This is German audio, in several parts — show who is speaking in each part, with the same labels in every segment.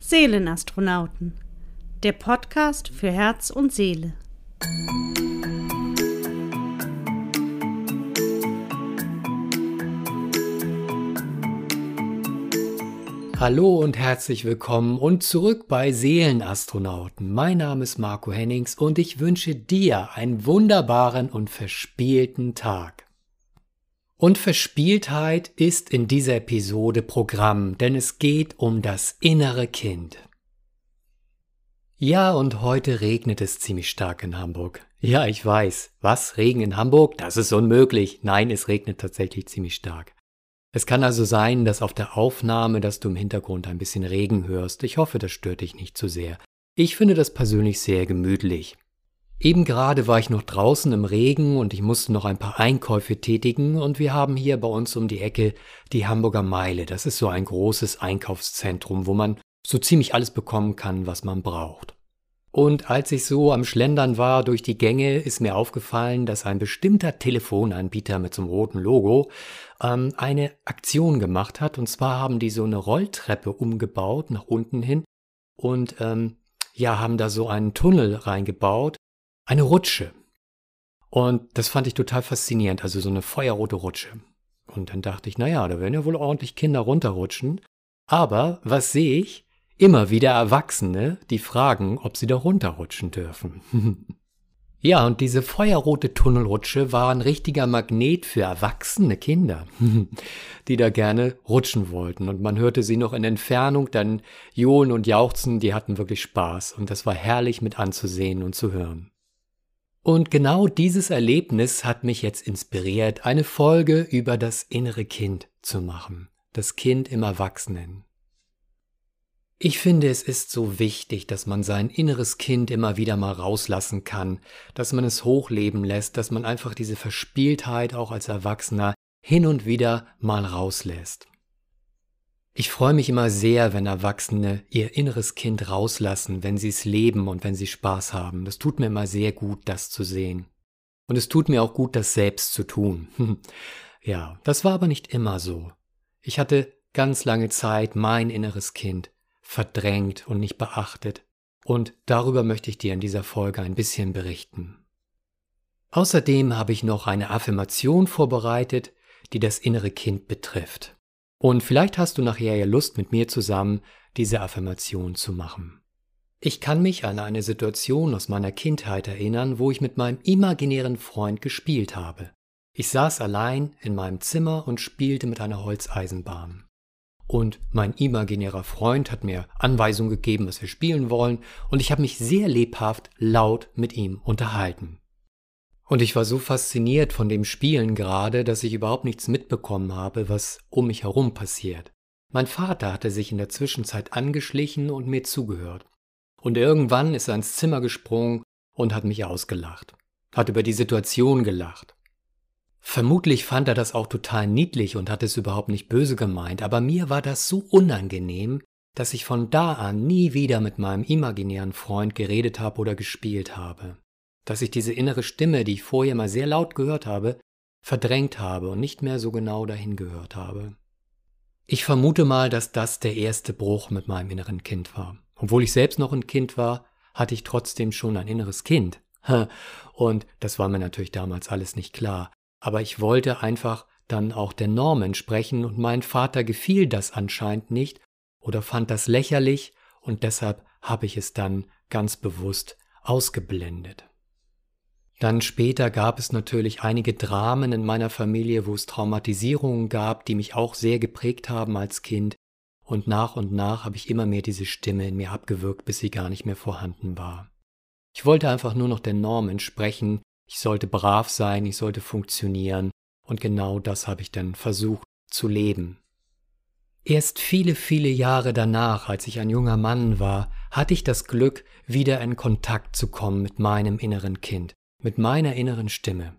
Speaker 1: Seelenastronauten, der Podcast für Herz und Seele.
Speaker 2: Hallo und herzlich willkommen und zurück bei Seelenastronauten. Mein Name ist Marco Hennings und ich wünsche dir einen wunderbaren und verspielten Tag. Und Verspieltheit ist in dieser Episode Programm, denn es geht um das innere Kind. Ja, und heute regnet es ziemlich stark in Hamburg. Ja, ich weiß. Was? Regen in Hamburg? Das ist unmöglich. Nein, es regnet tatsächlich ziemlich stark. Es kann also sein, dass auf der Aufnahme, dass du im Hintergrund ein bisschen Regen hörst. Ich hoffe, das stört dich nicht zu sehr. Ich finde das persönlich sehr gemütlich. Eben gerade war ich noch draußen im Regen und ich musste noch ein paar Einkäufe tätigen und wir haben hier bei uns um die Ecke die Hamburger Meile. Das ist so ein großes Einkaufszentrum, wo man so ziemlich alles bekommen kann, was man braucht. Und als ich so am Schlendern war durch die Gänge, ist mir aufgefallen, dass ein bestimmter Telefonanbieter mit so einem roten Logo ähm, eine Aktion gemacht hat. Und zwar haben die so eine Rolltreppe umgebaut nach unten hin und ähm, ja, haben da so einen Tunnel reingebaut, eine Rutsche. Und das fand ich total faszinierend, also so eine feuerrote Rutsche. Und dann dachte ich, naja, da werden ja wohl ordentlich Kinder runterrutschen. Aber was sehe ich? Immer wieder Erwachsene, die fragen, ob sie da runterrutschen dürfen. ja, und diese feuerrote Tunnelrutsche war ein richtiger Magnet für erwachsene Kinder, die da gerne rutschen wollten. Und man hörte sie noch in Entfernung dann johlen und jauchzen, die hatten wirklich Spaß. Und das war herrlich mit anzusehen und zu hören. Und genau dieses Erlebnis hat mich jetzt inspiriert, eine Folge über das innere Kind zu machen. Das Kind im Erwachsenen. Ich finde, es ist so wichtig, dass man sein inneres Kind immer wieder mal rauslassen kann, dass man es hochleben lässt, dass man einfach diese Verspieltheit auch als Erwachsener hin und wieder mal rauslässt. Ich freue mich immer sehr, wenn Erwachsene ihr inneres Kind rauslassen, wenn sie es leben und wenn sie Spaß haben. Das tut mir immer sehr gut, das zu sehen. Und es tut mir auch gut, das selbst zu tun. ja, das war aber nicht immer so. Ich hatte ganz lange Zeit mein inneres Kind verdrängt und nicht beachtet. Und darüber möchte ich dir in dieser Folge ein bisschen berichten. Außerdem habe ich noch eine Affirmation vorbereitet, die das innere Kind betrifft. Und vielleicht hast du nachher ja Lust, mit mir zusammen diese Affirmation zu machen. Ich kann mich an eine Situation aus meiner Kindheit erinnern, wo ich mit meinem imaginären Freund gespielt habe. Ich saß allein in meinem Zimmer und spielte mit einer Holzeisenbahn. Und mein imaginärer Freund hat mir Anweisungen gegeben, was wir spielen wollen, und ich habe mich sehr lebhaft laut mit ihm unterhalten. Und ich war so fasziniert von dem Spielen gerade, dass ich überhaupt nichts mitbekommen habe, was um mich herum passiert. Mein Vater hatte sich in der Zwischenzeit angeschlichen und mir zugehört. Und irgendwann ist er ins Zimmer gesprungen und hat mich ausgelacht, hat über die Situation gelacht. Vermutlich fand er das auch total niedlich und hat es überhaupt nicht böse gemeint, aber mir war das so unangenehm, dass ich von da an nie wieder mit meinem imaginären Freund geredet habe oder gespielt habe. Dass ich diese innere Stimme, die ich vorher mal sehr laut gehört habe, verdrängt habe und nicht mehr so genau dahin gehört habe. Ich vermute mal, dass das der erste Bruch mit meinem inneren Kind war. Obwohl ich selbst noch ein Kind war, hatte ich trotzdem schon ein inneres Kind. Und das war mir natürlich damals alles nicht klar aber ich wollte einfach dann auch der Norm entsprechen und mein Vater gefiel das anscheinend nicht oder fand das lächerlich und deshalb habe ich es dann ganz bewusst ausgeblendet. Dann später gab es natürlich einige Dramen in meiner Familie, wo es Traumatisierungen gab, die mich auch sehr geprägt haben als Kind, und nach und nach habe ich immer mehr diese Stimme in mir abgewürgt, bis sie gar nicht mehr vorhanden war. Ich wollte einfach nur noch der Norm entsprechen, ich sollte brav sein, ich sollte funktionieren, und genau das habe ich dann versucht zu leben. Erst viele, viele Jahre danach, als ich ein junger Mann war, hatte ich das Glück, wieder in Kontakt zu kommen mit meinem inneren Kind, mit meiner inneren Stimme.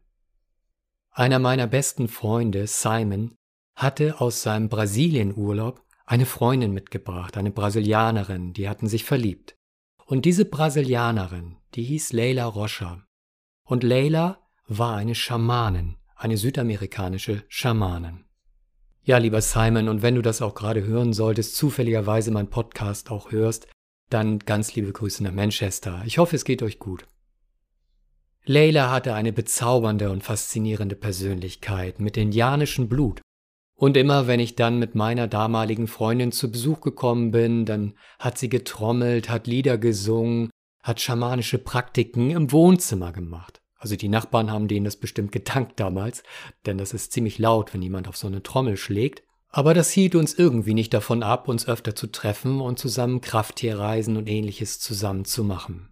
Speaker 2: Einer meiner besten Freunde, Simon, hatte aus seinem Brasilienurlaub eine Freundin mitgebracht, eine Brasilianerin, die hatten sich verliebt. Und diese Brasilianerin, die hieß Leila Rocha. Und Leila war eine Schamanin, eine südamerikanische Schamanin. Ja, lieber Simon, und wenn du das auch gerade hören solltest, zufälligerweise mein Podcast auch hörst, dann ganz liebe Grüße nach Manchester. Ich hoffe, es geht euch gut. Leila hatte eine bezaubernde und faszinierende Persönlichkeit mit indianischem Blut. Und immer wenn ich dann mit meiner damaligen Freundin zu Besuch gekommen bin, dann hat sie getrommelt, hat Lieder gesungen, hat schamanische Praktiken im Wohnzimmer gemacht. Also die Nachbarn haben denen das bestimmt gedankt damals, denn das ist ziemlich laut, wenn jemand auf so eine Trommel schlägt. Aber das hielt uns irgendwie nicht davon ab, uns öfter zu treffen und zusammen Krafttierreisen und ähnliches zusammen zu machen.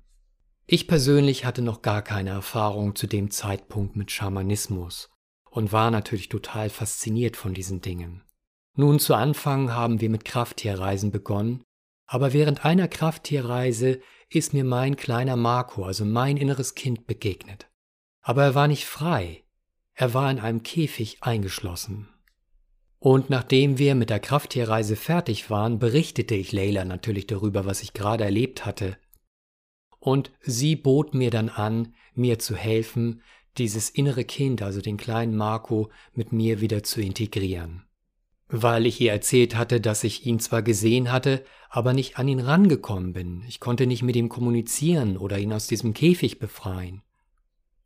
Speaker 2: Ich persönlich hatte noch gar keine Erfahrung zu dem Zeitpunkt mit Schamanismus und war natürlich total fasziniert von diesen Dingen. Nun zu Anfang haben wir mit Krafttierreisen begonnen, aber während einer Krafttierreise ist mir mein kleiner Marco, also mein inneres Kind, begegnet. Aber er war nicht frei, er war in einem Käfig eingeschlossen. Und nachdem wir mit der Krafttierreise fertig waren, berichtete ich Leila natürlich darüber, was ich gerade erlebt hatte, und sie bot mir dann an, mir zu helfen, dieses innere Kind, also den kleinen Marco, mit mir wieder zu integrieren. Weil ich ihr erzählt hatte, dass ich ihn zwar gesehen hatte, aber nicht an ihn rangekommen bin. Ich konnte nicht mit ihm kommunizieren oder ihn aus diesem Käfig befreien.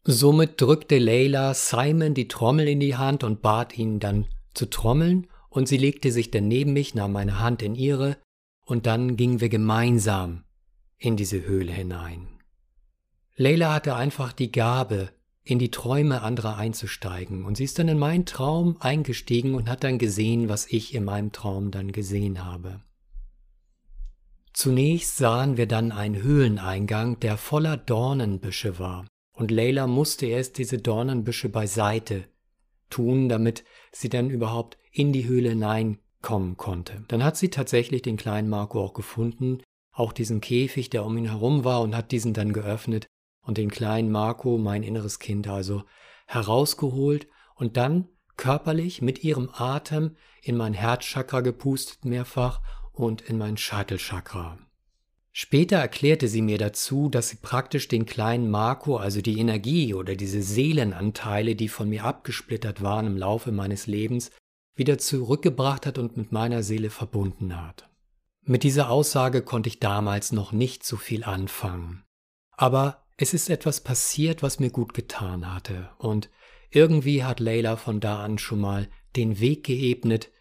Speaker 2: Somit drückte Leila Simon die Trommel in die Hand und bat ihn dann zu trommeln, und sie legte sich dann neben mich, nahm meine Hand in ihre, und dann gingen wir gemeinsam in diese Höhle hinein. Leila hatte einfach die Gabe, in die Träume anderer einzusteigen, und sie ist dann in meinen Traum eingestiegen und hat dann gesehen, was ich in meinem Traum dann gesehen habe. Zunächst sahen wir dann einen Höhleneingang, der voller Dornenbüsche war, und Leila musste erst diese Dornenbüsche beiseite tun, damit sie dann überhaupt in die Höhle hineinkommen konnte. Dann hat sie tatsächlich den kleinen Marco auch gefunden, auch diesen Käfig, der um ihn herum war, und hat diesen dann geöffnet und den kleinen Marco, mein inneres Kind also, herausgeholt und dann körperlich mit ihrem Atem in mein Herzchakra gepustet mehrfach und in mein Scheitelchakra. Später erklärte sie mir dazu, dass sie praktisch den kleinen Marco, also die Energie oder diese Seelenanteile, die von mir abgesplittert waren im Laufe meines Lebens, wieder zurückgebracht hat und mit meiner Seele verbunden hat. Mit dieser Aussage konnte ich damals noch nicht so viel anfangen. Aber es ist etwas passiert, was mir gut getan hatte. Und irgendwie hat Leila von da an schon mal den Weg geebnet,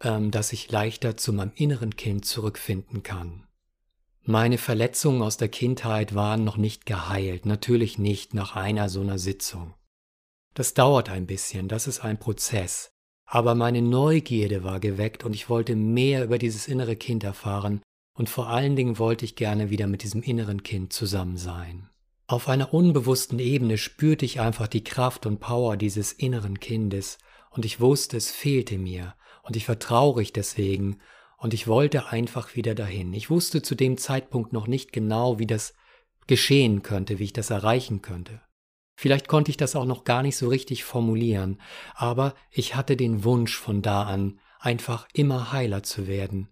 Speaker 2: ähm, dass ich leichter zu meinem inneren Kind zurückfinden kann. Meine Verletzungen aus der Kindheit waren noch nicht geheilt, natürlich nicht nach einer so einer Sitzung. Das dauert ein bisschen, das ist ein Prozess. Aber meine Neugierde war geweckt und ich wollte mehr über dieses innere Kind erfahren und vor allen Dingen wollte ich gerne wieder mit diesem inneren Kind zusammen sein. Auf einer unbewussten Ebene spürte ich einfach die Kraft und Power dieses inneren Kindes und ich wusste, es fehlte mir und ich war traurig deswegen und ich wollte einfach wieder dahin. Ich wusste zu dem Zeitpunkt noch nicht genau, wie das geschehen könnte, wie ich das erreichen könnte. Vielleicht konnte ich das auch noch gar nicht so richtig formulieren, aber ich hatte den Wunsch von da an, einfach immer heiler zu werden.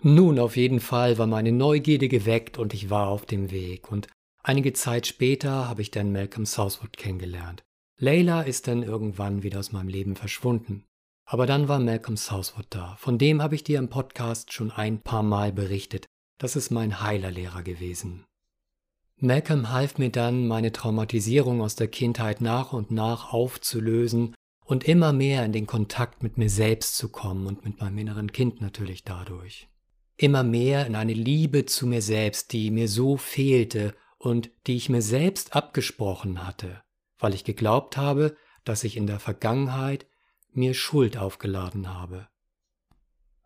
Speaker 2: Nun auf jeden Fall war meine Neugierde geweckt und ich war auf dem Weg, und einige Zeit später habe ich dann Malcolm Southwood kennengelernt. Layla ist dann irgendwann wieder aus meinem Leben verschwunden. Aber dann war Malcolm Southwood da. Von dem habe ich dir im Podcast schon ein paar Mal berichtet. Das ist mein Heilerlehrer gewesen. Malcolm half mir dann, meine Traumatisierung aus der Kindheit nach und nach aufzulösen und immer mehr in den Kontakt mit mir selbst zu kommen und mit meinem inneren Kind natürlich dadurch. Immer mehr in eine Liebe zu mir selbst, die mir so fehlte und die ich mir selbst abgesprochen hatte, weil ich geglaubt habe, dass ich in der Vergangenheit mir Schuld aufgeladen habe.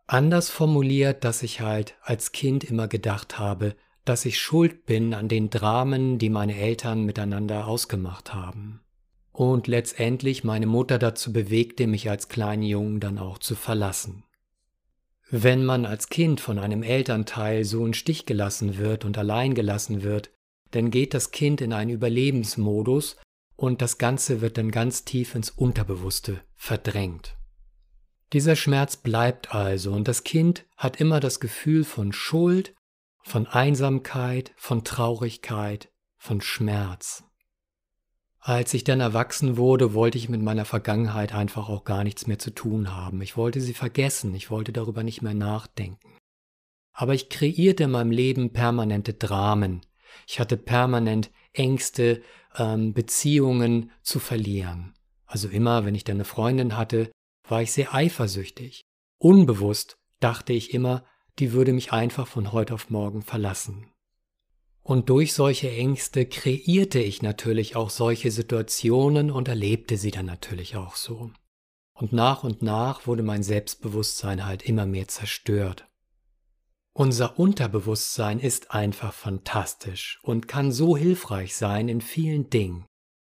Speaker 2: Anders formuliert, dass ich halt als Kind immer gedacht habe, dass ich schuld bin an den Dramen, die meine Eltern miteinander ausgemacht haben. Und letztendlich meine Mutter dazu bewegte, mich als kleinen Jungen dann auch zu verlassen. Wenn man als Kind von einem Elternteil so in Stich gelassen wird und allein gelassen wird, dann geht das Kind in einen Überlebensmodus und das Ganze wird dann ganz tief ins Unterbewusste verdrängt. Dieser Schmerz bleibt also und das Kind hat immer das Gefühl von Schuld von Einsamkeit, von Traurigkeit, von Schmerz. Als ich dann erwachsen wurde, wollte ich mit meiner Vergangenheit einfach auch gar nichts mehr zu tun haben. Ich wollte sie vergessen, ich wollte darüber nicht mehr nachdenken. Aber ich kreierte in meinem Leben permanente Dramen. Ich hatte permanent Ängste, ähm, Beziehungen zu verlieren. Also immer, wenn ich dann eine Freundin hatte, war ich sehr eifersüchtig. Unbewusst dachte ich immer, die würde mich einfach von heute auf morgen verlassen. Und durch solche Ängste kreierte ich natürlich auch solche Situationen und erlebte sie dann natürlich auch so. Und nach und nach wurde mein Selbstbewusstsein halt immer mehr zerstört. Unser Unterbewusstsein ist einfach fantastisch und kann so hilfreich sein in vielen Dingen.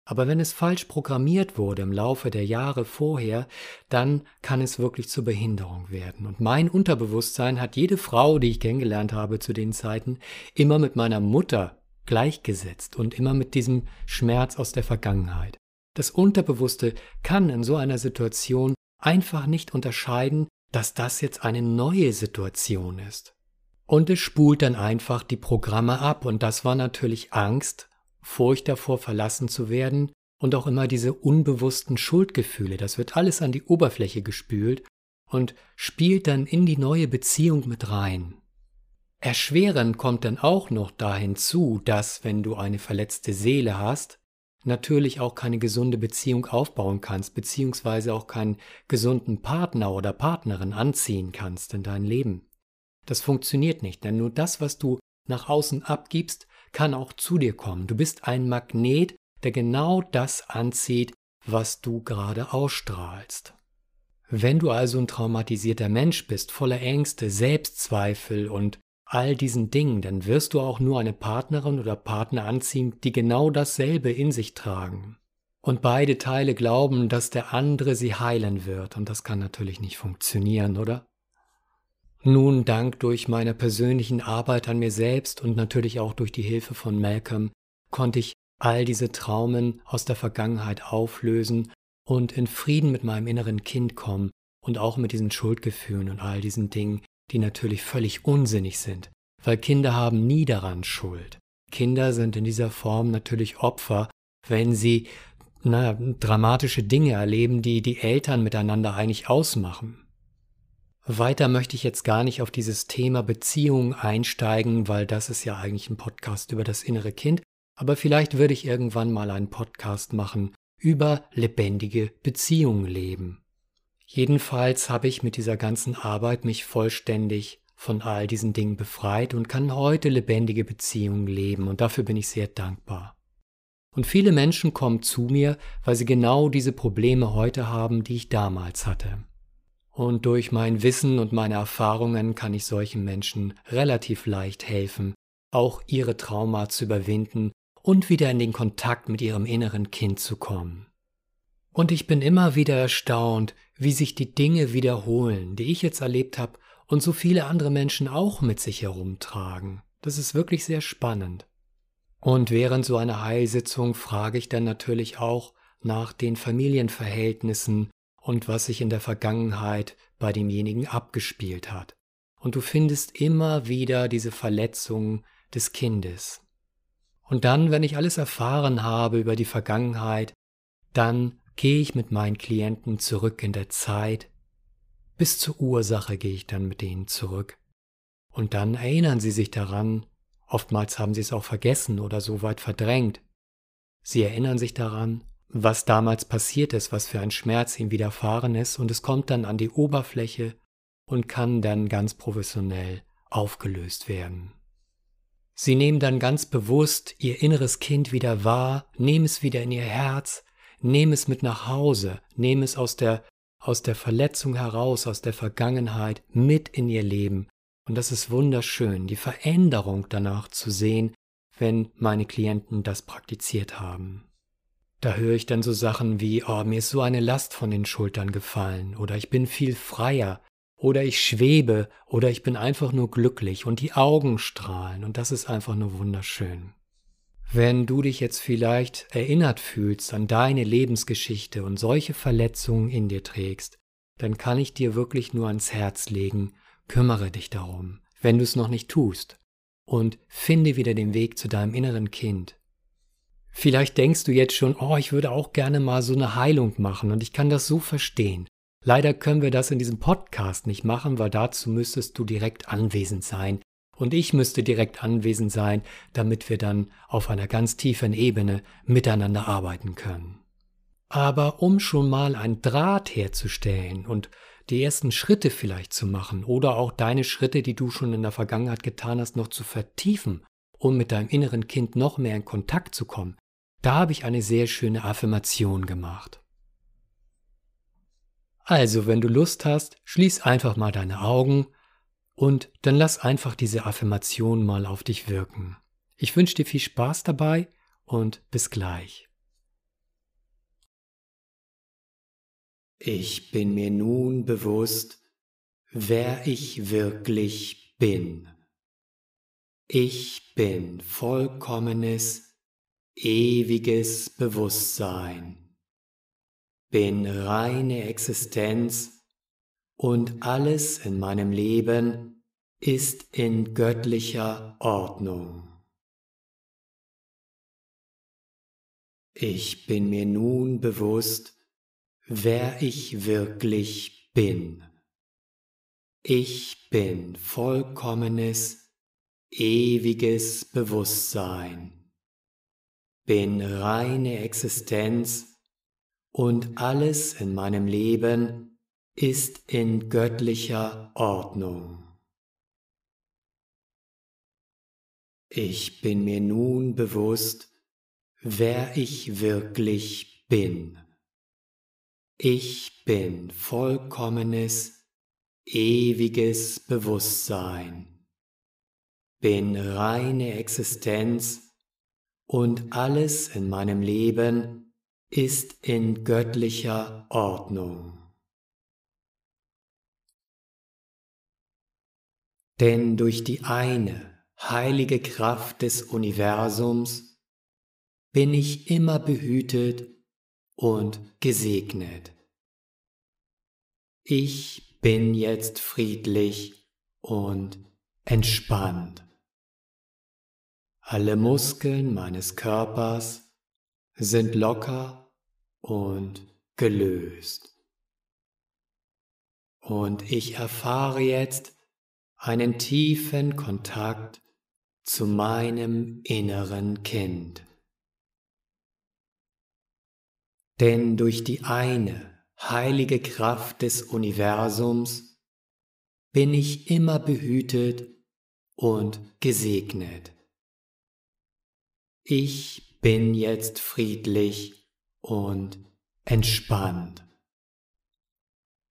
Speaker 2: Aber wenn es falsch programmiert wurde im Laufe der Jahre vorher, dann kann es wirklich zur Behinderung werden. Und mein Unterbewusstsein hat jede Frau, die ich kennengelernt habe zu den Zeiten, immer mit meiner Mutter gleichgesetzt und immer mit diesem Schmerz aus der Vergangenheit. Das Unterbewusste kann in so einer Situation einfach nicht unterscheiden, dass das jetzt eine neue Situation ist. Und es spult dann einfach die Programme ab und das war natürlich Angst Furcht davor, verlassen zu werden und auch immer diese unbewussten Schuldgefühle. Das wird alles an die Oberfläche gespült und spielt dann in die neue Beziehung mit rein. Erschwerend kommt dann auch noch dahin zu, dass wenn du eine verletzte Seele hast, natürlich auch keine gesunde Beziehung aufbauen kannst, beziehungsweise auch keinen gesunden Partner oder Partnerin anziehen kannst in dein Leben. Das funktioniert nicht, denn nur das, was du nach außen abgibst, kann auch zu dir kommen. Du bist ein Magnet, der genau das anzieht, was du gerade ausstrahlst. Wenn du also ein traumatisierter Mensch bist, voller Ängste, Selbstzweifel und all diesen Dingen, dann wirst du auch nur eine Partnerin oder Partner anziehen, die genau dasselbe in sich tragen. Und beide Teile glauben, dass der andere sie heilen wird, und das kann natürlich nicht funktionieren, oder? Nun, dank durch meine persönlichen Arbeit an mir selbst und natürlich auch durch die Hilfe von Malcolm, konnte ich all diese Traumen aus der Vergangenheit auflösen und in Frieden mit meinem inneren Kind kommen und auch mit diesen Schuldgefühlen und all diesen Dingen, die natürlich völlig unsinnig sind, weil Kinder haben nie daran Schuld. Kinder sind in dieser Form natürlich Opfer, wenn sie na, dramatische Dinge erleben, die die Eltern miteinander eigentlich ausmachen. Weiter möchte ich jetzt gar nicht auf dieses Thema Beziehung einsteigen, weil das ist ja eigentlich ein Podcast über das innere Kind. Aber vielleicht würde ich irgendwann mal einen Podcast machen über lebendige Beziehungen leben. Jedenfalls habe ich mit dieser ganzen Arbeit mich vollständig von all diesen Dingen befreit und kann heute lebendige Beziehungen leben und dafür bin ich sehr dankbar. Und viele Menschen kommen zu mir, weil sie genau diese Probleme heute haben, die ich damals hatte. Und durch mein Wissen und meine Erfahrungen kann ich solchen Menschen relativ leicht helfen, auch ihre Trauma zu überwinden und wieder in den Kontakt mit ihrem inneren Kind zu kommen. Und ich bin immer wieder erstaunt, wie sich die Dinge wiederholen, die ich jetzt erlebt habe und so viele andere Menschen auch mit sich herumtragen. Das ist wirklich sehr spannend. Und während so einer Heilsitzung frage ich dann natürlich auch nach den Familienverhältnissen und was sich in der Vergangenheit bei demjenigen abgespielt hat. Und du findest immer wieder diese Verletzungen des Kindes. Und dann, wenn ich alles erfahren habe über die Vergangenheit, dann gehe ich mit meinen Klienten zurück in der Zeit. Bis zur Ursache gehe ich dann mit denen zurück. Und dann erinnern sie sich daran, oftmals haben sie es auch vergessen oder so weit verdrängt. Sie erinnern sich daran was damals passiert ist, was für ein Schmerz ihm widerfahren ist, und es kommt dann an die Oberfläche und kann dann ganz professionell aufgelöst werden. Sie nehmen dann ganz bewusst ihr inneres Kind wieder wahr, nehmen es wieder in ihr Herz, nehmen es mit nach Hause, nehmen es aus der, aus der Verletzung heraus, aus der Vergangenheit mit in ihr Leben. Und das ist wunderschön, die Veränderung danach zu sehen, wenn meine Klienten das praktiziert haben. Da höre ich dann so Sachen wie, oh, mir ist so eine Last von den Schultern gefallen oder ich bin viel freier oder ich schwebe oder ich bin einfach nur glücklich und die Augen strahlen und das ist einfach nur wunderschön. Wenn du dich jetzt vielleicht erinnert fühlst an deine Lebensgeschichte und solche Verletzungen in dir trägst, dann kann ich dir wirklich nur ans Herz legen, kümmere dich darum, wenn du es noch nicht tust, und finde wieder den Weg zu deinem inneren Kind. Vielleicht denkst du jetzt schon, oh, ich würde auch gerne mal so eine Heilung machen und ich kann das so verstehen. Leider können wir das in diesem Podcast nicht machen, weil dazu müsstest du direkt anwesend sein. Und ich müsste direkt anwesend sein, damit wir dann auf einer ganz tiefen Ebene miteinander arbeiten können. Aber um schon mal ein Draht herzustellen und die ersten Schritte vielleicht zu machen oder auch deine Schritte, die du schon in der Vergangenheit getan hast, noch zu vertiefen, um mit deinem inneren Kind noch mehr in Kontakt zu kommen, da habe ich eine sehr schöne Affirmation gemacht. Also, wenn du Lust hast, schließ einfach mal deine Augen und dann lass einfach diese Affirmation mal auf dich wirken. Ich wünsche dir viel Spaß dabei und bis gleich. Ich bin mir nun bewusst, wer ich wirklich bin. Ich bin vollkommenes, ewiges Bewusstsein bin reine Existenz und alles in meinem Leben ist in göttlicher Ordnung. Ich bin mir nun bewusst, wer ich wirklich bin. Ich bin vollkommenes, ewiges Bewusstsein, bin reine Existenz und alles in meinem Leben ist in göttlicher Ordnung. Ich bin mir nun bewusst, wer ich wirklich bin. Ich bin vollkommenes, ewiges Bewusstsein, bin reine Existenz und alles in meinem Leben ist in göttlicher Ordnung. Denn durch die eine heilige Kraft des Universums bin ich immer behütet und gesegnet. Ich bin jetzt friedlich und entspannt. Alle Muskeln meines Körpers sind locker und gelöst. Und ich erfahre jetzt einen tiefen Kontakt zu meinem inneren Kind. Denn durch die eine heilige Kraft des Universums bin ich immer behütet und gesegnet. Ich bin jetzt friedlich und entspannt.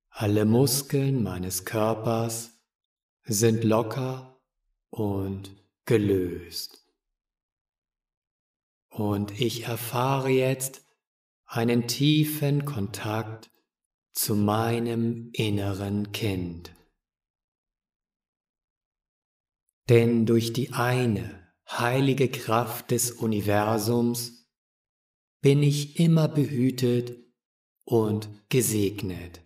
Speaker 2: Alle Muskeln meines Körpers sind locker und gelöst. Und ich erfahre jetzt einen tiefen Kontakt zu meinem inneren Kind. Denn durch die eine heilige Kraft des Universums, bin ich immer behütet und gesegnet.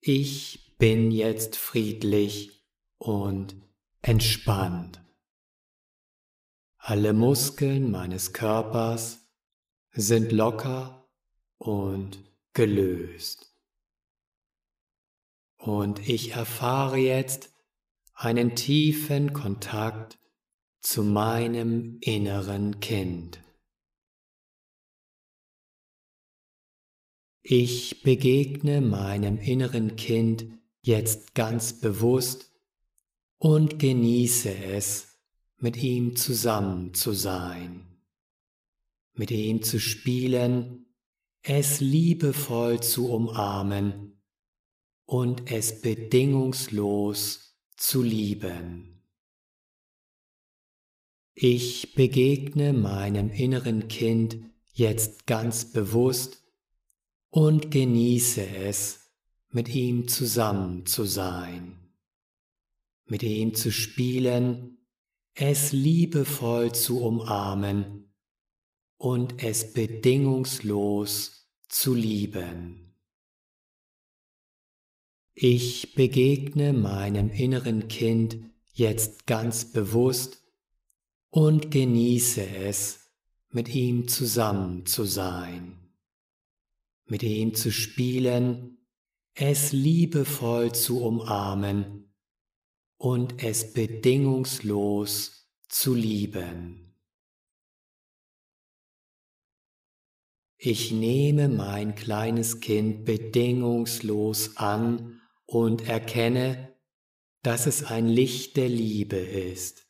Speaker 2: Ich bin jetzt friedlich und entspannt. Alle Muskeln meines Körpers sind locker und gelöst. Und ich erfahre jetzt einen tiefen Kontakt zu meinem inneren Kind. Ich begegne meinem inneren Kind jetzt ganz bewusst und genieße es, mit ihm zusammen zu sein, mit ihm zu spielen, es liebevoll zu umarmen und es bedingungslos zu lieben. Ich begegne meinem inneren Kind jetzt ganz bewusst und genieße es, mit ihm zusammen zu sein, mit ihm zu spielen, es liebevoll zu umarmen und es bedingungslos zu lieben. Ich begegne meinem inneren Kind jetzt ganz bewusst und genieße es, mit ihm zusammen zu sein, mit ihm zu spielen, es liebevoll zu umarmen und es bedingungslos zu lieben. Ich nehme mein kleines Kind bedingungslos an und erkenne, dass es ein Licht der Liebe ist.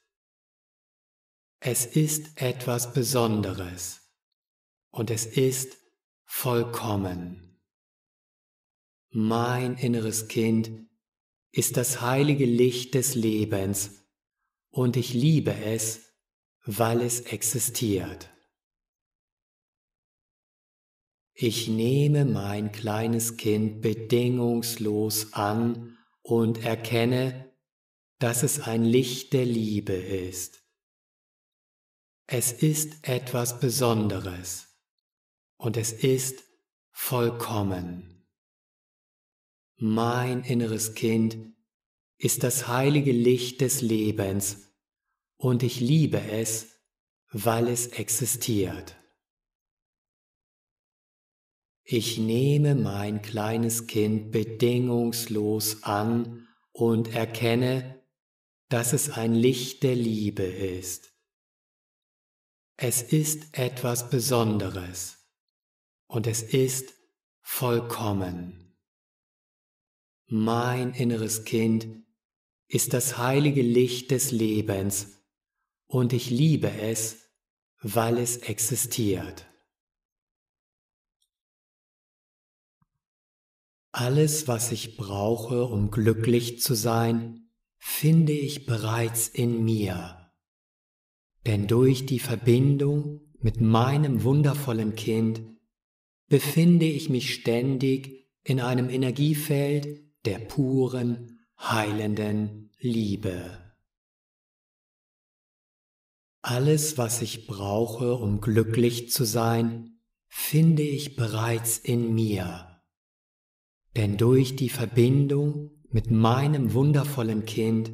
Speaker 2: Es ist etwas Besonderes und es ist vollkommen. Mein inneres Kind ist das heilige Licht des Lebens und ich liebe es, weil es existiert. Ich nehme mein kleines Kind bedingungslos an und erkenne, dass es ein Licht der Liebe ist. Es ist etwas Besonderes und es ist vollkommen. Mein inneres Kind ist das heilige Licht des Lebens und ich liebe es, weil es existiert. Ich nehme mein kleines Kind bedingungslos an und erkenne, dass es ein Licht der Liebe ist. Es ist etwas Besonderes und es ist vollkommen. Mein inneres Kind ist das heilige Licht des Lebens und ich liebe es, weil es existiert. Alles, was ich brauche, um glücklich zu sein, finde ich bereits in mir. Denn durch die Verbindung mit meinem wundervollen Kind befinde ich mich ständig in einem Energiefeld der puren, heilenden Liebe. Alles, was ich brauche, um glücklich zu sein, finde ich bereits in mir. Denn durch die Verbindung mit meinem wundervollen Kind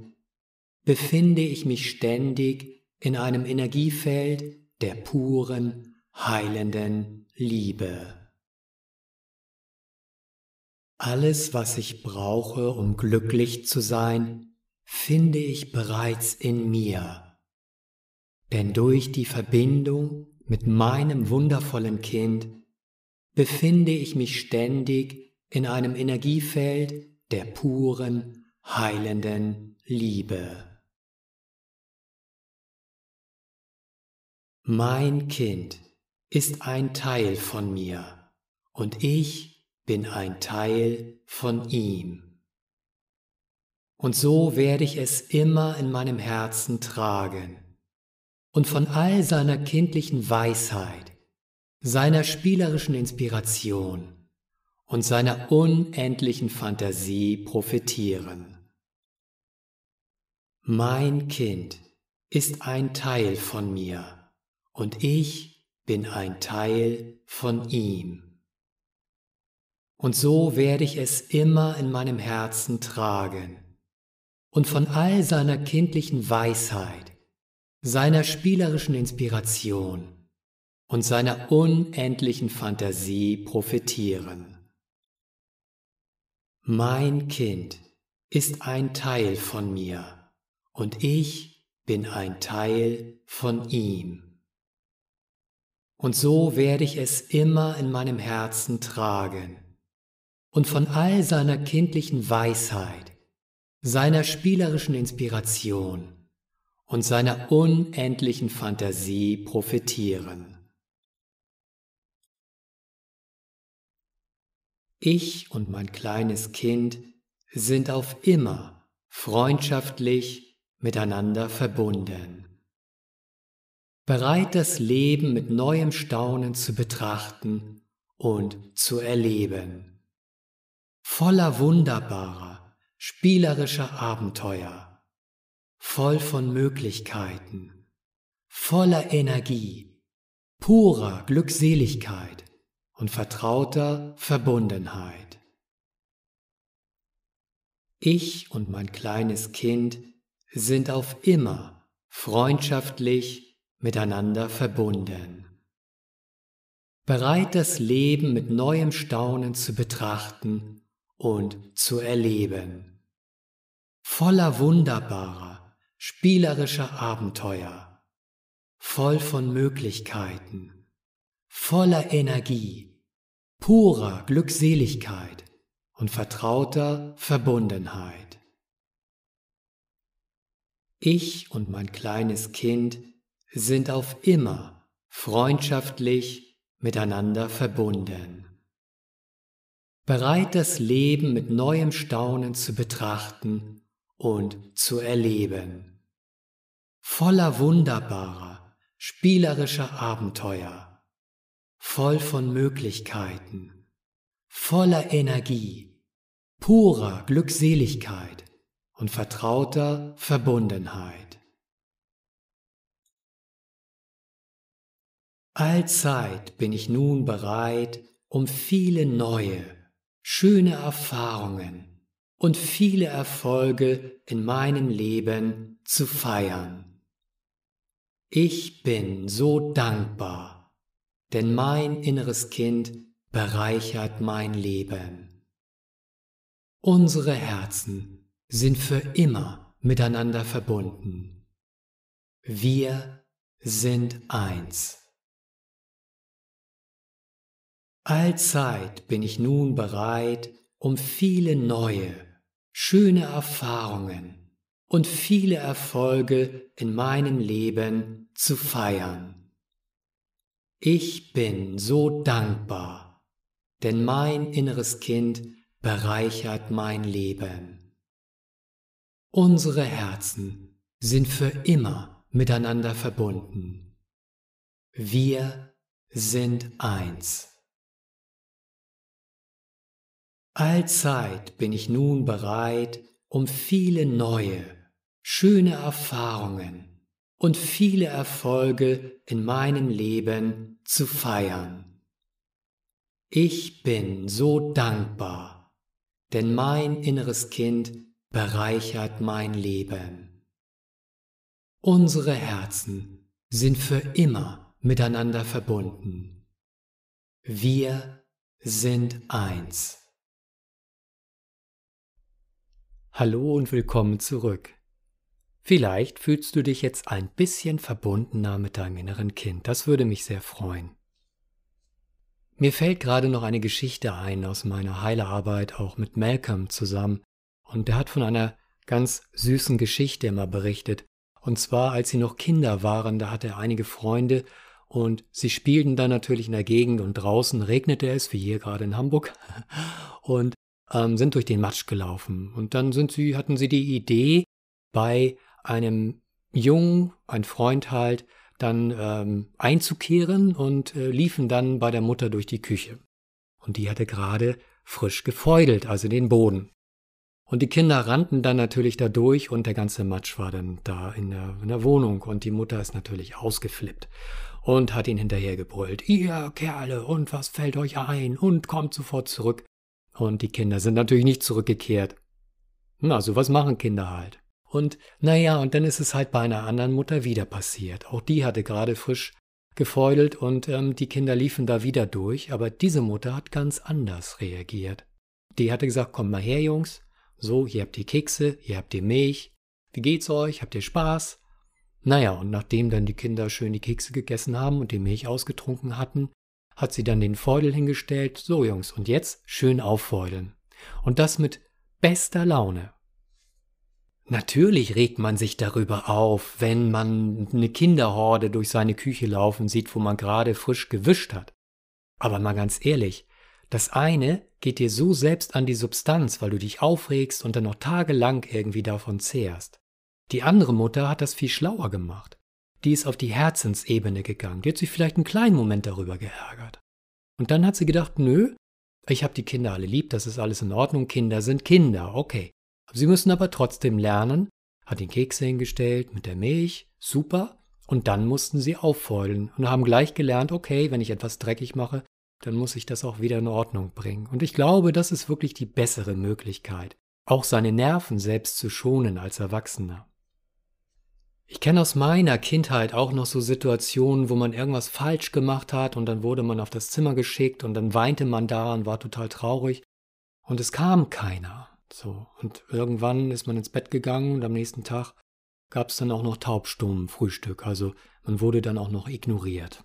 Speaker 2: befinde ich mich ständig in einem Energiefeld der puren, heilenden Liebe. Alles, was ich brauche, um glücklich zu sein, finde ich bereits in mir. Denn durch die Verbindung mit meinem wundervollen Kind befinde ich mich ständig in einem Energiefeld der puren, heilenden Liebe. Mein Kind ist ein Teil von mir und ich bin ein Teil von ihm. Und so werde ich es immer in meinem Herzen tragen und von all seiner kindlichen Weisheit, seiner spielerischen Inspiration, und seiner unendlichen Fantasie profitieren. Mein Kind ist ein Teil von mir und ich bin ein Teil von ihm. Und so werde ich es immer in meinem Herzen tragen und von all seiner kindlichen Weisheit, seiner spielerischen Inspiration und seiner unendlichen Fantasie profitieren. Mein Kind ist ein Teil von mir und ich bin ein Teil von ihm. Und so werde ich es immer in meinem Herzen tragen und von all seiner kindlichen Weisheit, seiner spielerischen Inspiration und seiner unendlichen Fantasie profitieren. Ich und mein kleines Kind sind auf immer freundschaftlich miteinander verbunden. Bereit das Leben mit neuem Staunen zu betrachten und zu erleben. Voller wunderbarer, spielerischer Abenteuer, voll von Möglichkeiten, voller Energie, purer Glückseligkeit und vertrauter Verbundenheit. Ich und mein kleines Kind sind auf immer freundschaftlich miteinander verbunden. bereit das Leben mit neuem Staunen zu betrachten und zu erleben. Voller wunderbarer, spielerischer Abenteuer, voll von Möglichkeiten, voller Energie, purer Glückseligkeit und vertrauter Verbundenheit. Ich und mein kleines Kind sind auf immer freundschaftlich miteinander verbunden. Bereit das Leben mit neuem Staunen zu betrachten und zu erleben. Voller wunderbarer, spielerischer Abenteuer, voll von Möglichkeiten, voller Energie, purer Glückseligkeit und vertrauter Verbundenheit. Allzeit bin ich nun bereit, um viele neue, schöne Erfahrungen und viele Erfolge in meinem Leben zu feiern. Ich bin so dankbar, denn mein inneres Kind bereichert mein Leben. Unsere Herzen sind für immer miteinander verbunden. Wir sind eins. Allzeit bin ich nun bereit, um viele neue, schöne Erfahrungen und viele Erfolge in meinem Leben zu feiern. Ich bin so dankbar, denn mein inneres Kind bereichert mein Leben. Unsere Herzen sind für immer miteinander verbunden. Wir sind eins. Allzeit bin ich nun bereit, um viele neue, schöne Erfahrungen und viele Erfolge in meinem Leben zu feiern. Ich bin so dankbar, denn mein inneres Kind bereichert mein Leben. Unsere Herzen sind für immer miteinander verbunden. Wir sind eins. Hallo und willkommen zurück. Vielleicht fühlst du dich jetzt ein bisschen verbundener mit deinem inneren Kind. Das würde mich sehr freuen. Mir fällt gerade noch eine Geschichte ein aus meiner Heilearbeit auch mit Malcolm zusammen, und der hat von einer ganz süßen Geschichte immer berichtet. Und zwar, als sie noch Kinder waren, da hatte er einige Freunde und sie spielten dann natürlich in der Gegend und draußen regnete es, wie hier gerade in Hamburg, und ähm, sind durch den Matsch gelaufen. Und dann sind sie, hatten sie die Idee, bei einem Jungen, ein Freund halt, dann ähm, einzukehren und äh, liefen dann bei der Mutter durch die Küche. Und die hatte gerade frisch gefeudelt, also den Boden. Und die Kinder rannten dann natürlich da durch und der ganze Matsch war dann da in der, in der Wohnung und die Mutter ist natürlich ausgeflippt und hat ihn hinterhergebrüllt. Ihr Kerle, und was fällt euch ein? Und kommt sofort zurück. Und die Kinder sind natürlich nicht zurückgekehrt. Na, sowas machen Kinder halt. Und naja, und dann ist es halt bei einer anderen Mutter wieder passiert. Auch die hatte gerade frisch gefeudelt und ähm, die Kinder liefen da wieder durch, aber diese Mutter hat ganz anders reagiert. Die hatte gesagt, kommt mal her, Jungs, so, hier habt ihr Kekse, hier habt ihr Milch. Wie geht's euch? Habt ihr Spaß? Naja, und nachdem dann die Kinder schön die Kekse gegessen haben und die Milch ausgetrunken hatten, hat sie dann den Feudel hingestellt. So, Jungs, und jetzt schön auffeudeln. Und das mit bester Laune. Natürlich regt man sich darüber auf, wenn man eine Kinderhorde durch seine Küche laufen sieht, wo man gerade frisch gewischt hat. Aber mal ganz ehrlich, das eine geht dir so selbst an die Substanz, weil du dich aufregst und dann noch tagelang irgendwie davon zehrst. Die andere Mutter hat das viel schlauer gemacht. Die ist auf die Herzensebene gegangen. Die hat sich vielleicht einen kleinen Moment darüber geärgert. Und dann hat sie gedacht, nö, ich habe die Kinder alle lieb, das ist alles in Ordnung, Kinder sind Kinder, okay. Sie müssen aber trotzdem lernen, hat den Kekse hingestellt mit der Milch, super, und dann mussten sie auffeulen und haben gleich gelernt, okay, wenn ich etwas dreckig mache, dann muss ich das auch wieder in Ordnung bringen. Und ich glaube, das ist wirklich die bessere Möglichkeit, auch seine Nerven selbst zu schonen als Erwachsener. Ich kenne aus meiner Kindheit auch noch so Situationen, wo man irgendwas falsch gemacht hat und dann wurde man auf das Zimmer geschickt und dann weinte man da und war total traurig und es kam keiner. So, und irgendwann ist man ins Bett gegangen und am nächsten Tag gab es dann auch noch taubstummen Frühstück, also man wurde dann auch noch ignoriert.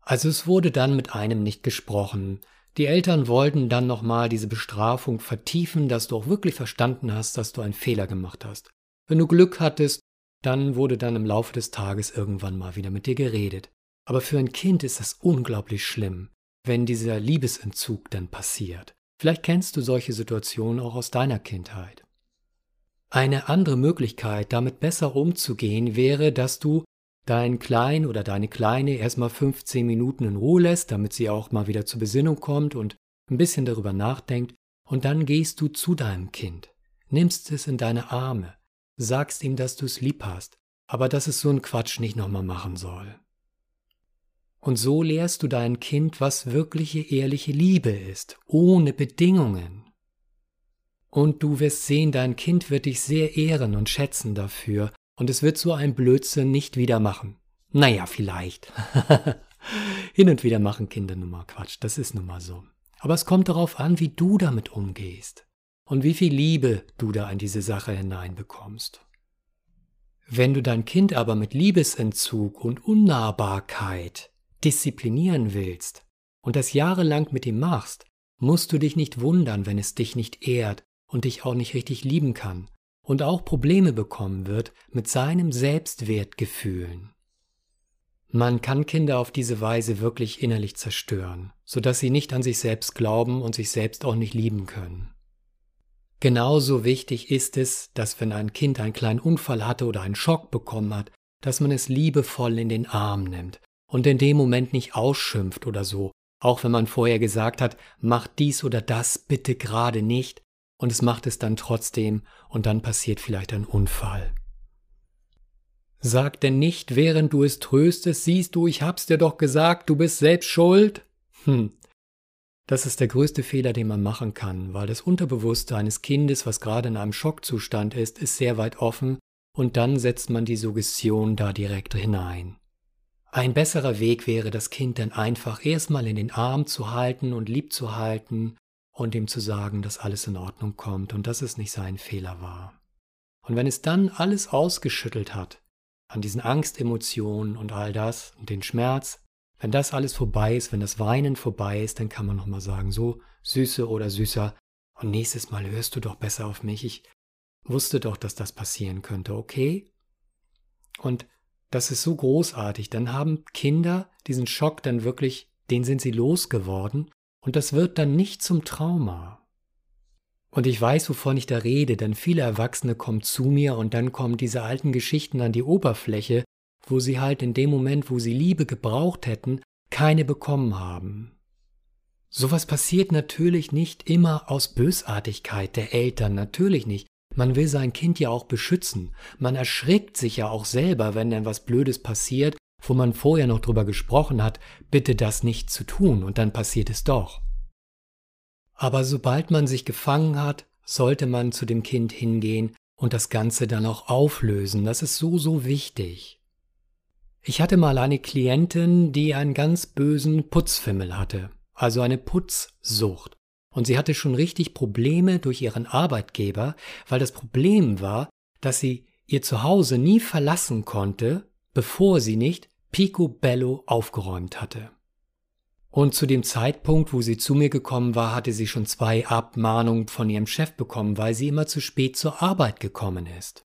Speaker 2: Also es wurde dann mit einem nicht gesprochen. Die Eltern wollten dann nochmal diese Bestrafung vertiefen, dass du auch wirklich verstanden hast, dass du einen Fehler gemacht hast. Wenn du Glück hattest, dann wurde dann im Laufe des Tages irgendwann mal wieder mit dir geredet. Aber für ein Kind ist das unglaublich schlimm, wenn dieser Liebesentzug dann passiert. Vielleicht kennst du solche Situationen auch aus deiner Kindheit. Eine andere Möglichkeit, damit besser umzugehen, wäre, dass du deinen Kleinen oder deine Kleine erstmal 15 Minuten in Ruhe lässt, damit sie auch mal wieder zur Besinnung kommt und ein bisschen darüber nachdenkt, und dann gehst du zu deinem Kind, nimmst es in deine Arme, sagst ihm, dass du es lieb hast, aber dass es so einen Quatsch nicht nochmal machen soll. Und so lehrst du dein Kind, was wirkliche ehrliche Liebe ist, ohne Bedingungen. Und du wirst sehen, dein Kind wird dich sehr ehren und schätzen dafür, und es wird so ein Blödsinn nicht wieder machen. Naja, vielleicht. Hin und wieder machen Kinder nun mal Quatsch, das ist nun mal so. Aber es kommt darauf an, wie du damit umgehst und wie viel Liebe du da in diese Sache hineinbekommst. Wenn du dein Kind aber mit Liebesentzug und Unnahbarkeit disziplinieren willst und das jahrelang mit ihm machst, musst du dich nicht wundern, wenn es dich nicht ehrt und dich auch nicht richtig lieben kann und auch Probleme bekommen wird mit seinem Selbstwertgefühlen. Man kann Kinder auf diese Weise wirklich innerlich zerstören, sodass sie nicht an sich selbst glauben und sich selbst auch nicht lieben können. Genauso wichtig ist es, dass wenn ein Kind einen kleinen Unfall hatte oder einen Schock bekommen hat, dass man es liebevoll in den Arm nimmt und in dem Moment nicht ausschimpft oder so, auch wenn man vorher gesagt hat, mach dies oder das bitte gerade nicht, und es macht es dann trotzdem und dann passiert vielleicht ein Unfall. Sag denn nicht, während du es tröstest, siehst du, ich hab's dir doch gesagt, du bist selbst schuld? Hm. Das ist der größte Fehler, den man machen kann, weil das Unterbewusste eines Kindes, was gerade in einem Schockzustand ist, ist sehr weit offen und dann setzt man die Suggestion da direkt hinein. Ein besserer Weg wäre, das Kind dann einfach erstmal in den Arm zu halten und lieb zu halten und ihm zu sagen, dass alles in Ordnung kommt und dass es nicht sein Fehler war. Und wenn es dann alles ausgeschüttelt hat, an diesen Angstemotionen und all das und den Schmerz, wenn das alles vorbei ist, wenn das Weinen vorbei ist, dann kann man nochmal sagen, so, Süße oder Süßer, und nächstes Mal hörst du doch besser auf mich, ich wusste doch, dass das passieren könnte, okay? Und das ist so großartig, dann haben Kinder diesen Schock dann wirklich, den sind sie losgeworden und das wird dann nicht zum Trauma. Und ich weiß, wovon ich da rede, denn viele Erwachsene kommen zu mir und dann kommen diese alten Geschichten an die Oberfläche, wo sie halt in dem Moment, wo sie Liebe gebraucht hätten, keine bekommen haben. Sowas passiert natürlich nicht immer aus Bösartigkeit der Eltern, natürlich nicht. Man will sein Kind ja auch beschützen. Man erschrickt sich ja auch selber, wenn dann was Blödes passiert wo man vorher noch drüber gesprochen hat, bitte das nicht zu tun, und dann passiert es doch. Aber sobald man sich gefangen hat, sollte man zu dem Kind hingehen und das Ganze dann auch auflösen. Das ist so, so wichtig. Ich hatte mal eine Klientin, die einen ganz bösen Putzfimmel hatte, also eine Putzsucht. Und sie hatte schon richtig Probleme durch ihren Arbeitgeber, weil das Problem war, dass sie ihr Zuhause nie verlassen konnte, bevor sie nicht picobello aufgeräumt hatte. Und zu dem Zeitpunkt, wo sie zu mir gekommen war, hatte sie schon zwei Abmahnungen von ihrem Chef bekommen, weil sie immer zu spät zur Arbeit gekommen ist.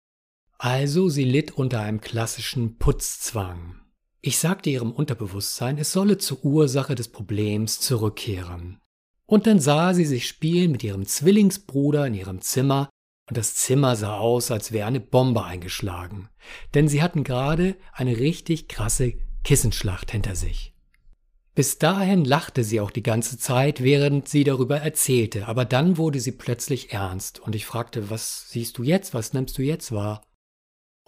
Speaker 2: Also sie litt unter einem klassischen Putzzwang. Ich sagte ihrem Unterbewusstsein, es solle zur Ursache des Problems zurückkehren. Und dann sah sie sich spielen mit ihrem Zwillingsbruder in ihrem Zimmer, und das Zimmer sah aus, als wäre eine Bombe eingeschlagen, denn sie hatten gerade eine richtig krasse Kissenschlacht hinter sich. Bis dahin lachte sie auch die ganze Zeit, während sie darüber erzählte, aber dann wurde sie plötzlich ernst, und ich fragte, was siehst du jetzt, was nimmst du jetzt wahr?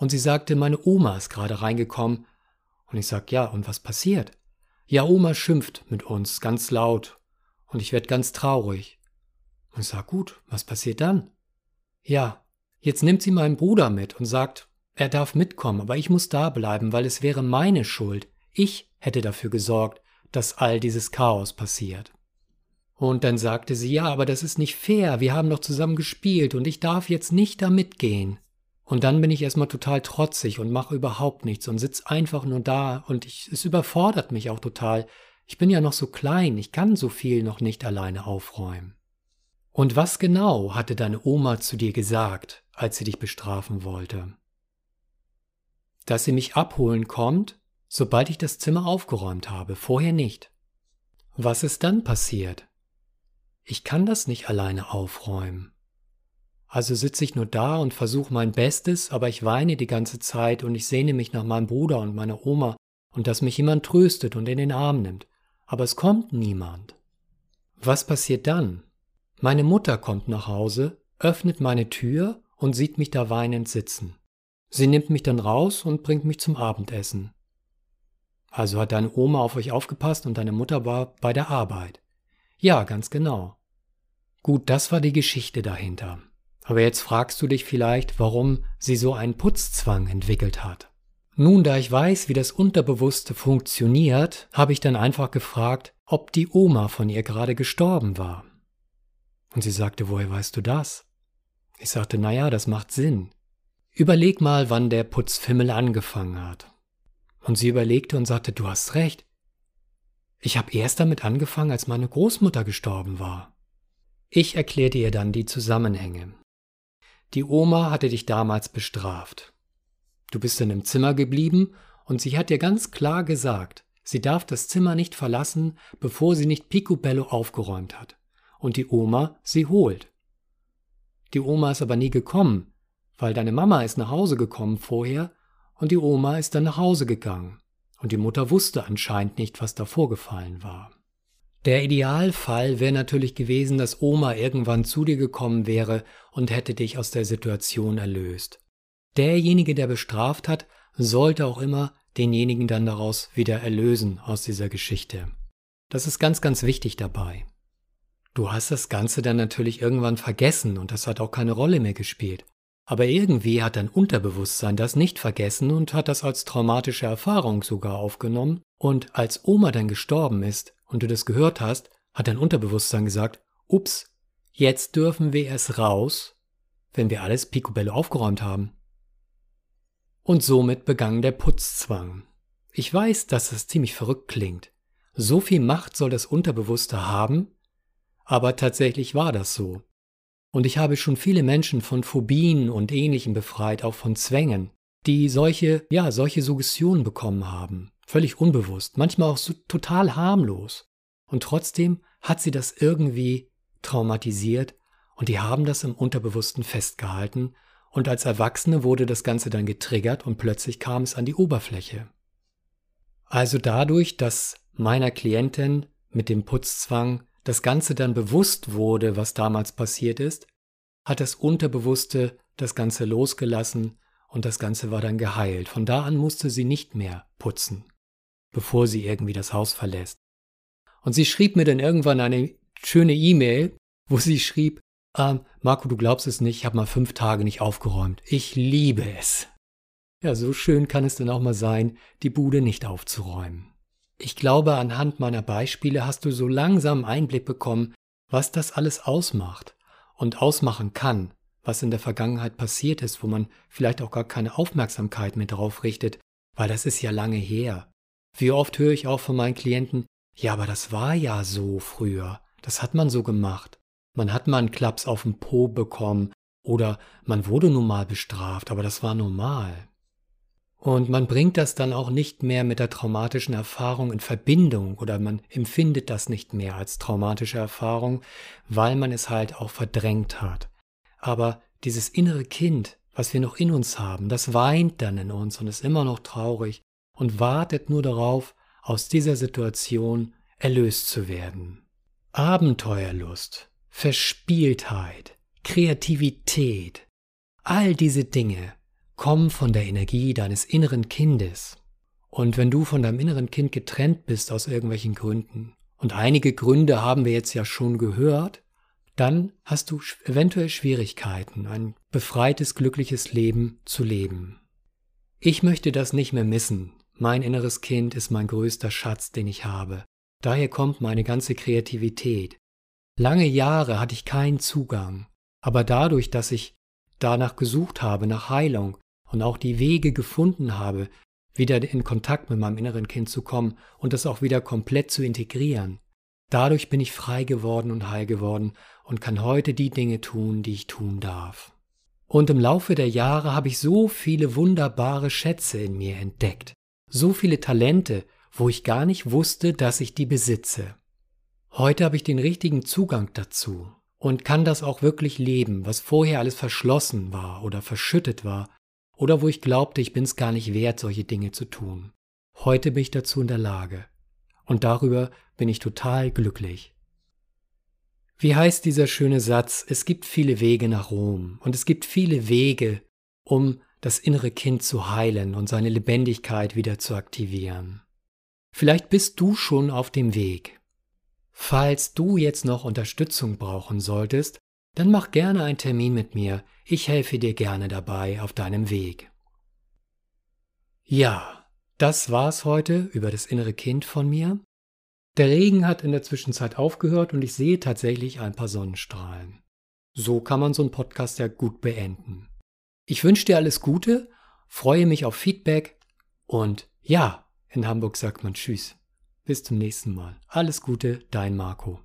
Speaker 2: Und sie sagte, meine Oma ist gerade reingekommen, und ich sag, ja, und was passiert? Ja, Oma schimpft mit uns ganz laut, und ich werd ganz traurig. Und ich sag, gut, was passiert dann? Ja, jetzt nimmt sie meinen Bruder mit und sagt, Er darf mitkommen, aber ich muss da bleiben, weil es wäre meine Schuld. Ich hätte dafür gesorgt, dass all dieses Chaos passiert. Und dann sagte sie, ja, aber das ist nicht fair, wir haben doch zusammen gespielt und ich darf jetzt nicht da mitgehen. Und dann bin ich erstmal total trotzig und mache überhaupt nichts und sitz einfach nur da und ich, es überfordert mich auch total. Ich bin ja noch so klein, ich kann so viel noch nicht alleine aufräumen. Und was genau hatte deine Oma zu dir gesagt, als sie dich bestrafen wollte? Dass sie mich abholen kommt, sobald ich das Zimmer aufgeräumt habe, vorher nicht. Was ist dann passiert? Ich kann das nicht alleine aufräumen. Also sitze ich nur da und versuche mein Bestes, aber ich weine die ganze Zeit und ich sehne mich nach meinem Bruder und meiner Oma und dass mich jemand tröstet und in den Arm nimmt. Aber es kommt niemand. Was passiert dann? Meine Mutter kommt nach Hause, öffnet meine Tür und sieht mich da weinend sitzen. Sie nimmt mich dann raus und bringt mich zum Abendessen. Also hat deine Oma auf euch aufgepasst und deine Mutter war bei der Arbeit. Ja, ganz genau. Gut, das war die Geschichte dahinter. Aber jetzt fragst du dich vielleicht, warum sie so einen Putzzwang entwickelt hat. Nun, da ich weiß, wie das Unterbewusste funktioniert, habe ich dann einfach gefragt, ob die Oma von ihr gerade gestorben war. Und sie sagte, woher weißt du das? Ich sagte, naja, das macht Sinn. Überleg mal, wann der Putzfimmel angefangen hat. Und sie überlegte und sagte, du hast recht. Ich habe erst damit angefangen, als meine Großmutter gestorben war. Ich erklärte ihr dann die Zusammenhänge. Die Oma hatte dich damals bestraft. Du bist dann im Zimmer geblieben und sie hat dir ganz klar gesagt, sie darf das Zimmer nicht verlassen, bevor sie nicht Picobello aufgeräumt hat und die Oma sie holt. Die Oma ist aber nie gekommen, weil deine Mama ist nach Hause gekommen vorher und die Oma ist dann nach Hause gegangen und die Mutter wusste anscheinend nicht, was da vorgefallen war. Der Idealfall wäre natürlich gewesen, dass Oma irgendwann zu dir gekommen wäre und hätte dich aus der Situation erlöst. Derjenige, der bestraft hat, sollte auch immer denjenigen dann daraus wieder erlösen aus dieser Geschichte. Das ist ganz, ganz wichtig dabei. Du hast das Ganze dann natürlich irgendwann vergessen und das hat auch keine Rolle mehr gespielt. Aber irgendwie hat dein Unterbewusstsein das nicht vergessen und hat das als traumatische Erfahrung sogar aufgenommen. Und als Oma dann gestorben ist und du das gehört hast, hat dein Unterbewusstsein gesagt, ups, jetzt dürfen wir es raus, wenn wir alles picobello aufgeräumt haben. Und somit begann der Putzzwang. Ich weiß, dass es ziemlich verrückt klingt. So viel Macht soll das Unterbewusste haben, aber tatsächlich war das so. Und ich habe schon viele Menschen von Phobien und Ähnlichem befreit, auch von Zwängen, die solche, ja, solche Suggestionen bekommen haben. Völlig unbewusst, manchmal auch so total harmlos. Und trotzdem hat sie das irgendwie traumatisiert und die haben das im Unterbewussten festgehalten und als Erwachsene wurde das Ganze dann getriggert und plötzlich kam es an die Oberfläche. Also dadurch, dass meiner Klientin mit dem Putzzwang das Ganze dann bewusst wurde, was damals passiert ist, hat das Unterbewusste das Ganze losgelassen und das Ganze war dann geheilt. Von da an musste sie nicht mehr putzen, bevor sie irgendwie das Haus verlässt. Und sie schrieb mir dann irgendwann eine schöne E-Mail, wo sie schrieb, ähm, Marco, du glaubst es nicht, ich habe mal fünf Tage nicht aufgeräumt. Ich liebe es. Ja, so schön kann es dann auch mal sein, die Bude nicht aufzuräumen. Ich glaube, anhand meiner Beispiele hast du so langsam Einblick bekommen, was das alles ausmacht und ausmachen kann, was in der Vergangenheit passiert ist, wo man vielleicht auch gar keine Aufmerksamkeit mehr drauf richtet, weil das ist ja lange her. Wie oft höre ich auch von meinen Klienten, ja, aber das war ja so früher, das hat man so gemacht. Man hat mal einen Klaps auf den Po bekommen oder man wurde nun mal bestraft, aber das war normal. Und man bringt das dann auch nicht mehr mit der traumatischen Erfahrung in Verbindung oder man empfindet das nicht mehr als traumatische Erfahrung, weil man es halt auch verdrängt hat. Aber dieses innere Kind, was wir noch in uns haben, das weint dann in uns und ist immer noch traurig und wartet nur darauf, aus dieser Situation erlöst zu werden. Abenteuerlust, Verspieltheit, Kreativität, all diese Dinge kommen von der Energie deines inneren Kindes. Und wenn du von deinem inneren Kind getrennt bist aus irgendwelchen Gründen, und einige Gründe haben wir jetzt ja schon gehört, dann hast du eventuell Schwierigkeiten, ein befreites, glückliches Leben zu leben. Ich möchte das nicht mehr missen. Mein inneres Kind ist mein größter Schatz, den ich habe. Daher kommt meine ganze Kreativität. Lange Jahre hatte ich keinen Zugang, aber dadurch, dass ich danach gesucht habe, nach Heilung und auch die Wege gefunden habe, wieder in Kontakt mit meinem inneren Kind zu kommen und das auch wieder komplett zu integrieren, dadurch bin ich frei geworden und heil geworden und kann heute die Dinge tun, die ich tun darf. Und im Laufe der Jahre habe ich so viele wunderbare Schätze in mir entdeckt, so viele Talente, wo ich gar nicht wusste, dass ich die besitze. Heute habe ich den richtigen Zugang dazu und kann das auch wirklich leben, was vorher alles verschlossen war oder verschüttet war oder wo ich glaubte, ich bin es gar nicht wert, solche Dinge zu tun. Heute bin ich dazu in der Lage. Und darüber bin ich total glücklich. Wie heißt dieser schöne Satz, es gibt viele Wege nach Rom und es gibt viele Wege, um das innere Kind zu heilen und seine Lebendigkeit wieder zu aktivieren. Vielleicht bist du schon auf dem Weg. Falls du jetzt noch Unterstützung brauchen solltest, dann mach gerne einen Termin mit mir. Ich helfe dir gerne dabei auf deinem Weg. Ja, das war's heute über das innere Kind von mir. Der Regen hat in der Zwischenzeit aufgehört und ich sehe tatsächlich ein paar Sonnenstrahlen. So kann man so einen Podcast ja gut beenden. Ich wünsche dir alles Gute, freue mich auf Feedback und ja, in Hamburg sagt man Tschüss. Bis zum nächsten Mal. Alles Gute, dein Marco.